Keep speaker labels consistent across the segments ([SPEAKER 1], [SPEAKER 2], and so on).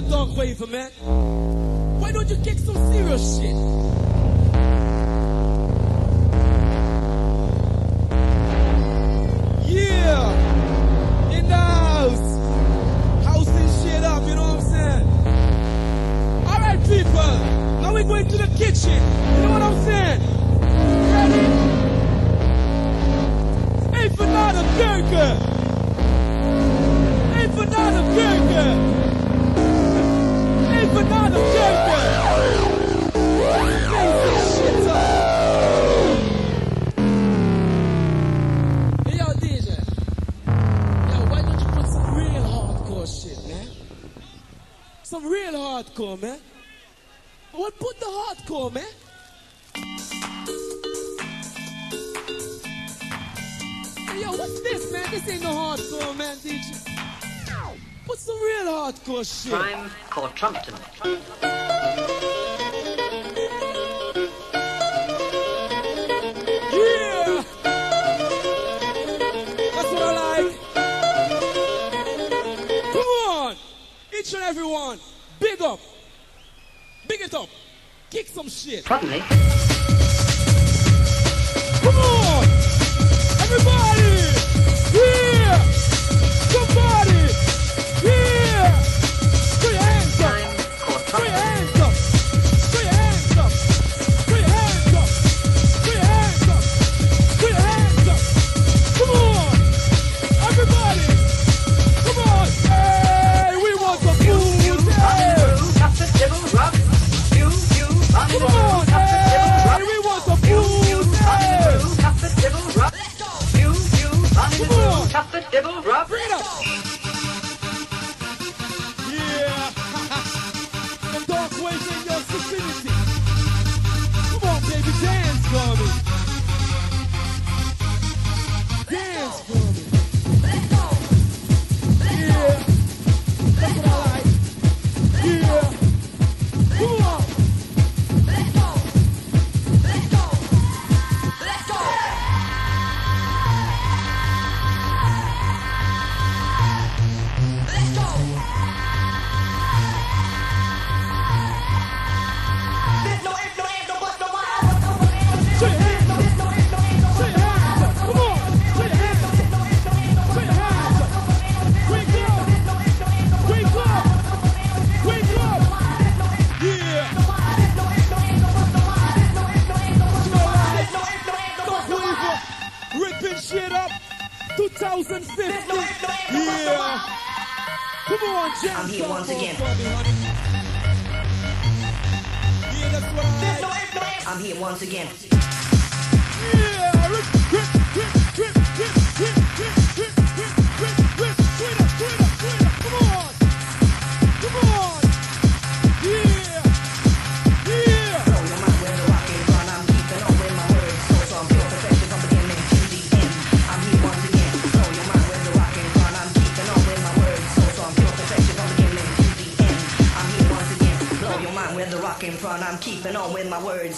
[SPEAKER 1] your Darkraver, man. Why don't you kick some serious shit? Yeah! In the house! Housing shit up, you know what I'm saying? Alright, people! Now we're going to the kitchen! You know what I'm saying? Ready? Hey, for not a burger! Hey, for not a burger! yo, DJ. Yo, why don't you put some real hardcore shit, man? Some real hardcore, man. What put the hardcore, man? Yo, what's this, man? This ain't no hardcore, man, DJ some real hardcore shit.
[SPEAKER 2] Time for Trumpton.
[SPEAKER 1] Yeah! That's what I like. Come on! Each everyone, big up. Big it up. Kick some shit.
[SPEAKER 2] Probably.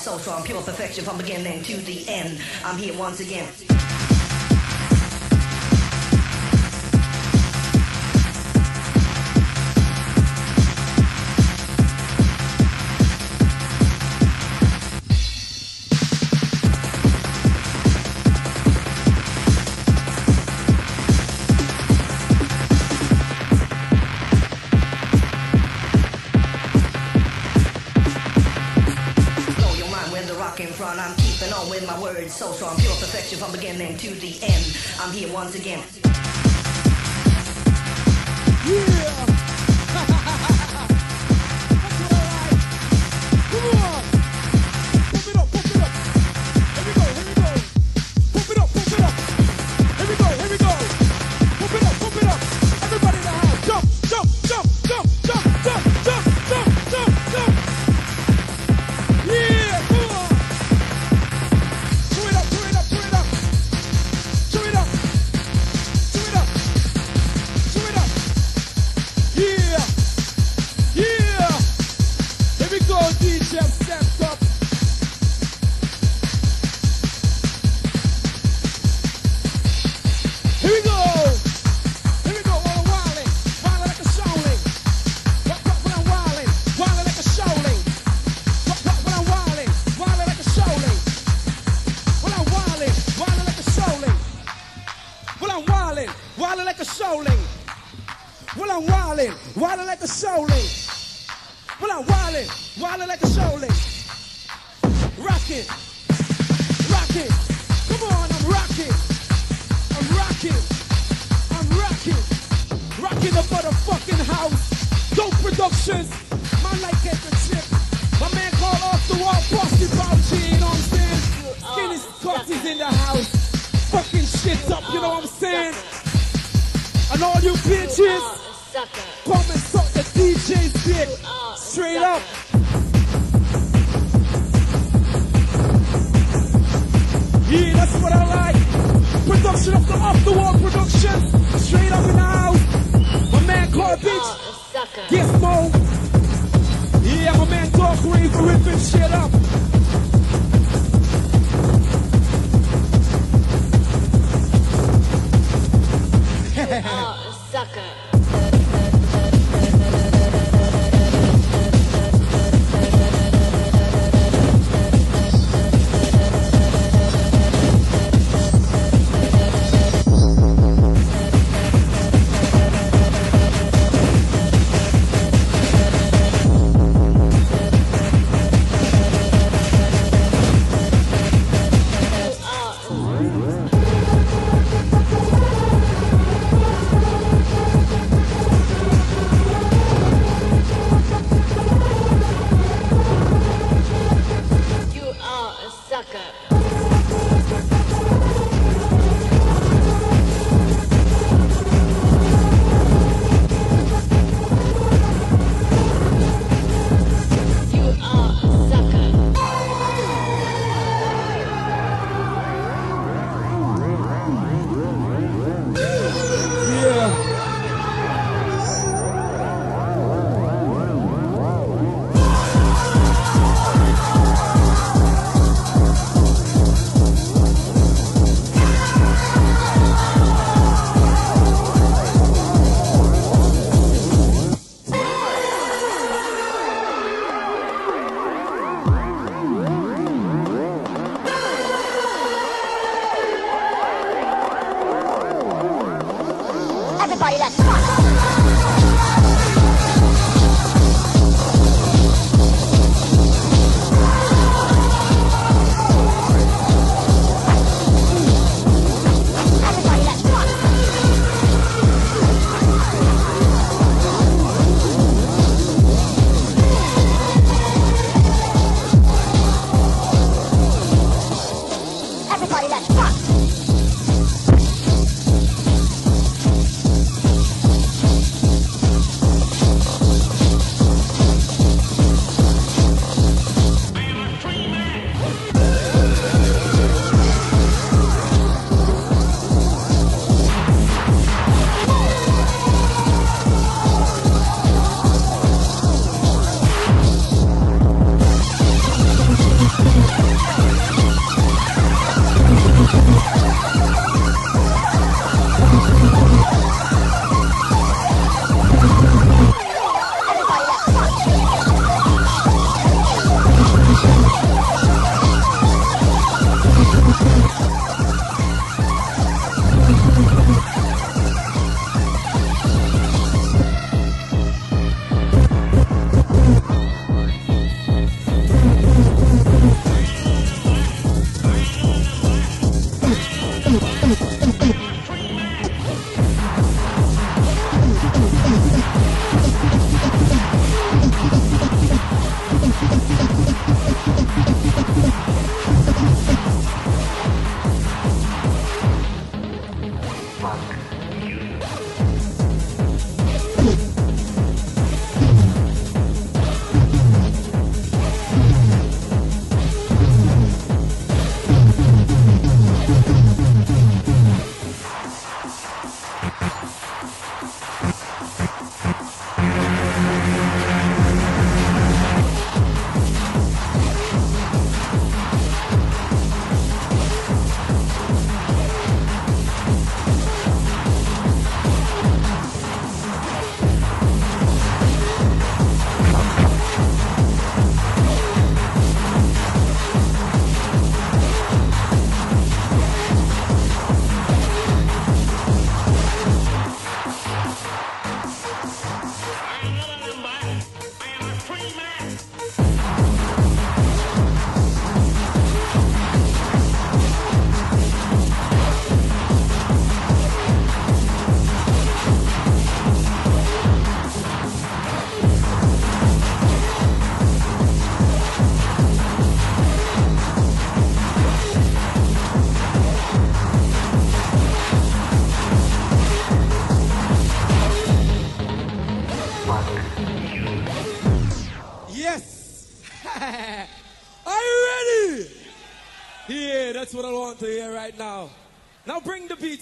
[SPEAKER 2] so strong, pure perfection from beginning to the end. I'm here once again. been so strong, pure perfection from beginning to the end. I'm here once again.
[SPEAKER 1] Yeah. Dope Productions. My like get the chip. My man called off the wall, Bossy Bouchy, you know what I'm saying? Skinny Scotty's in the house. Fucking shit up, you know what I'm saying? And all you bitches, oh,
[SPEAKER 3] Sucker.
[SPEAKER 1] come and suck the DJ's dick. Oh, Straight up. Yeah, that's what I like. Production of the off the wall production. Straight up in the house. My man called oh, bitch.
[SPEAKER 3] Sucker.
[SPEAKER 1] Yes, Mo. Yeah, my man Talk Ray for ripping shit up.
[SPEAKER 3] Oh,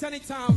[SPEAKER 1] anytime,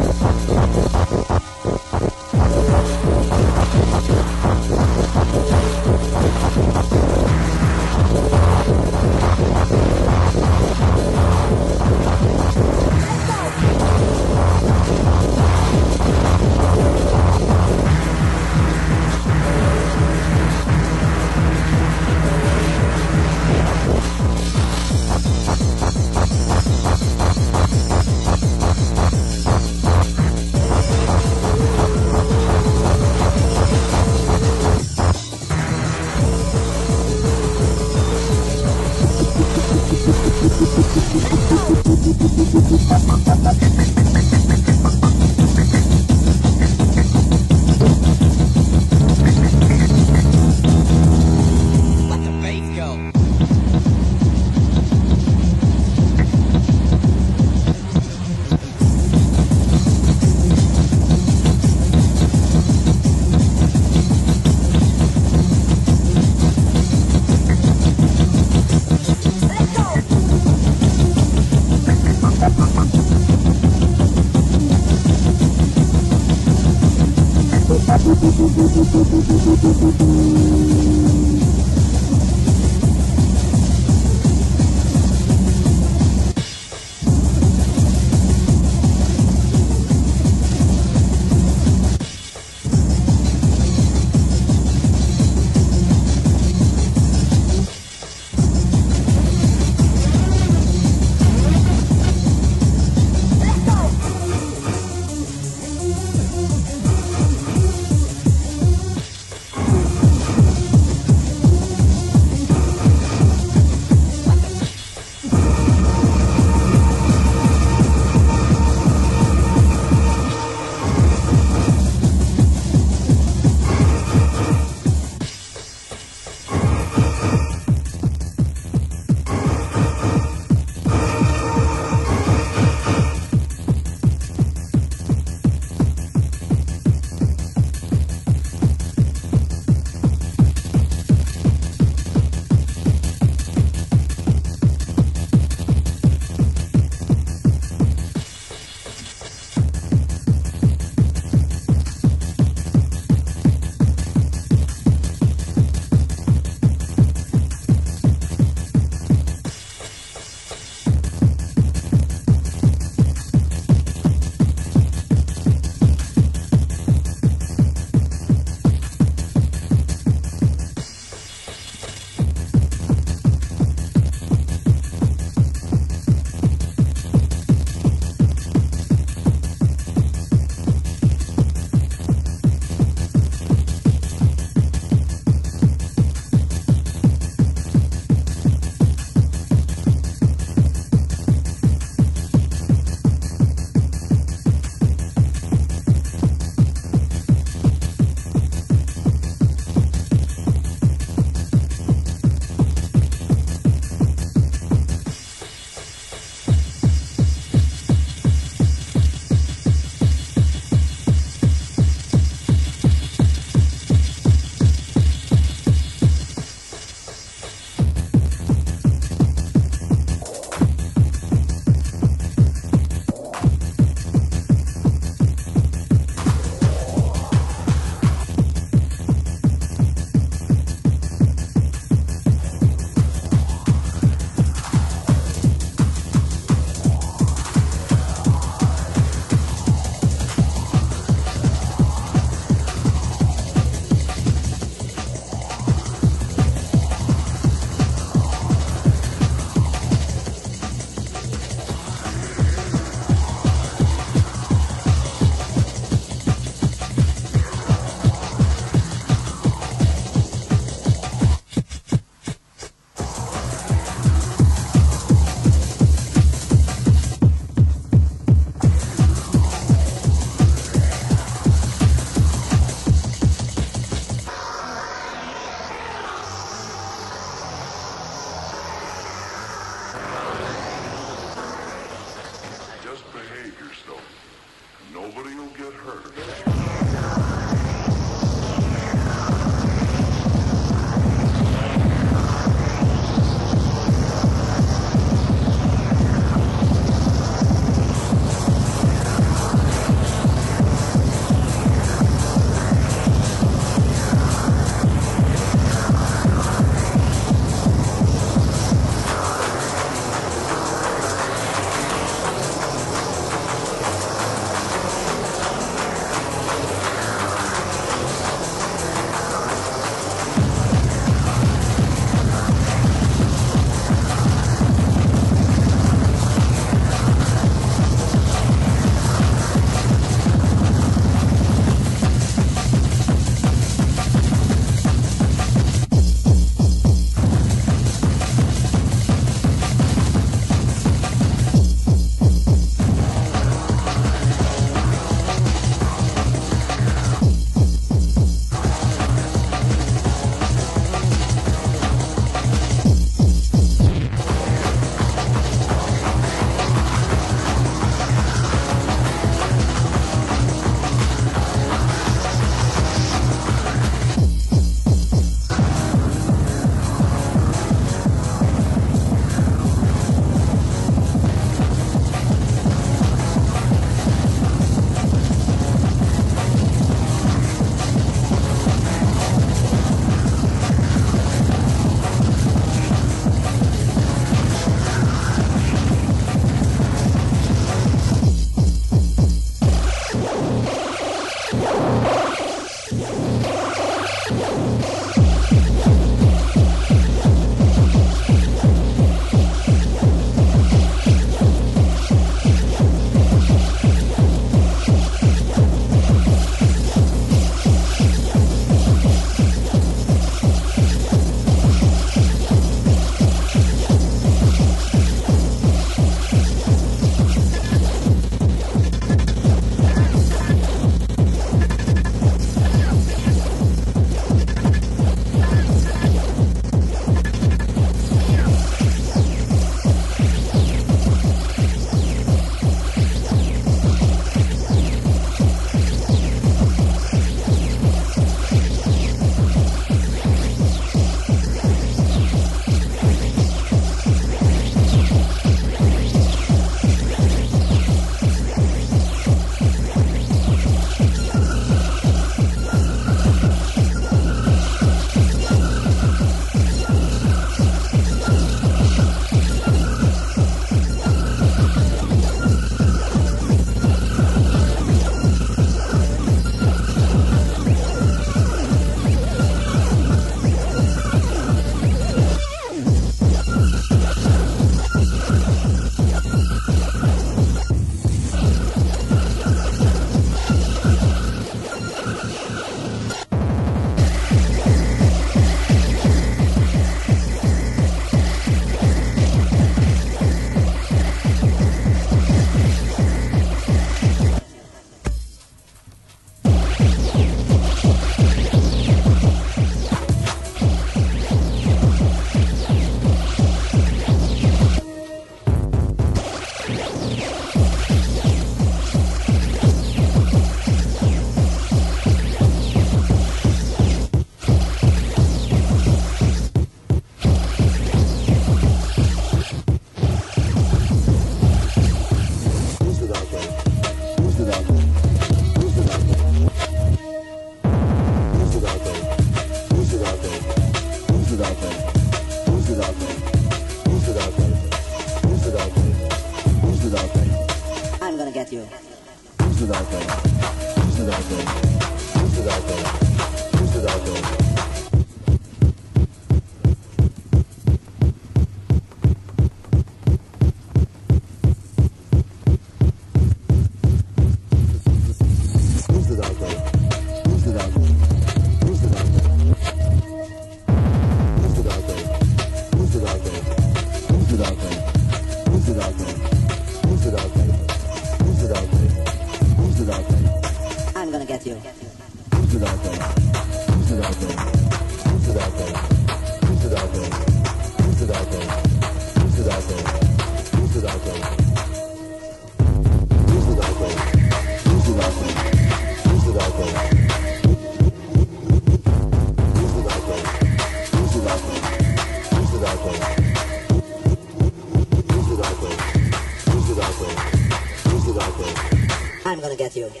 [SPEAKER 2] I'm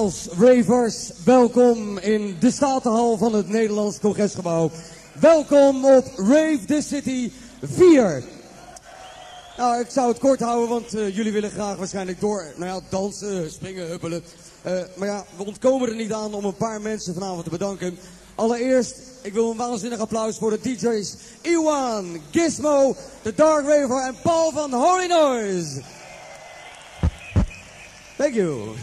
[SPEAKER 4] Nogmaals, ravers, welkom in de Statenhal van het Nederlands Congresgebouw. Welkom op Rave the City 4. Nou, ik zou het kort houden, want eh, jullie willen graag waarschijnlijk door, nou ja, dansen, springen, huppelen. Eh, maar ja, we ontkomen er niet aan om een paar mensen vanavond te bedanken. Allereerst, ik wil een waanzinnig applaus voor de DJ's Iwan, Gizmo, de Dark Raver en Paul van Holy Noise. Thank you.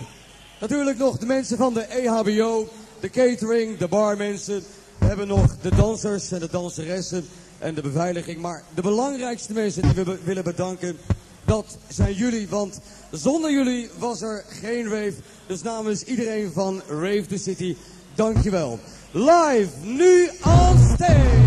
[SPEAKER 4] Natuurlijk nog de mensen van de EHBO, de catering, de barmensen. We hebben nog de dansers en de danseressen en de beveiliging. Maar de belangrijkste mensen die we willen bedanken, dat zijn jullie. Want zonder jullie was er geen rave. Dus namens iedereen van Rave the City, dankjewel. Live, nu on stage,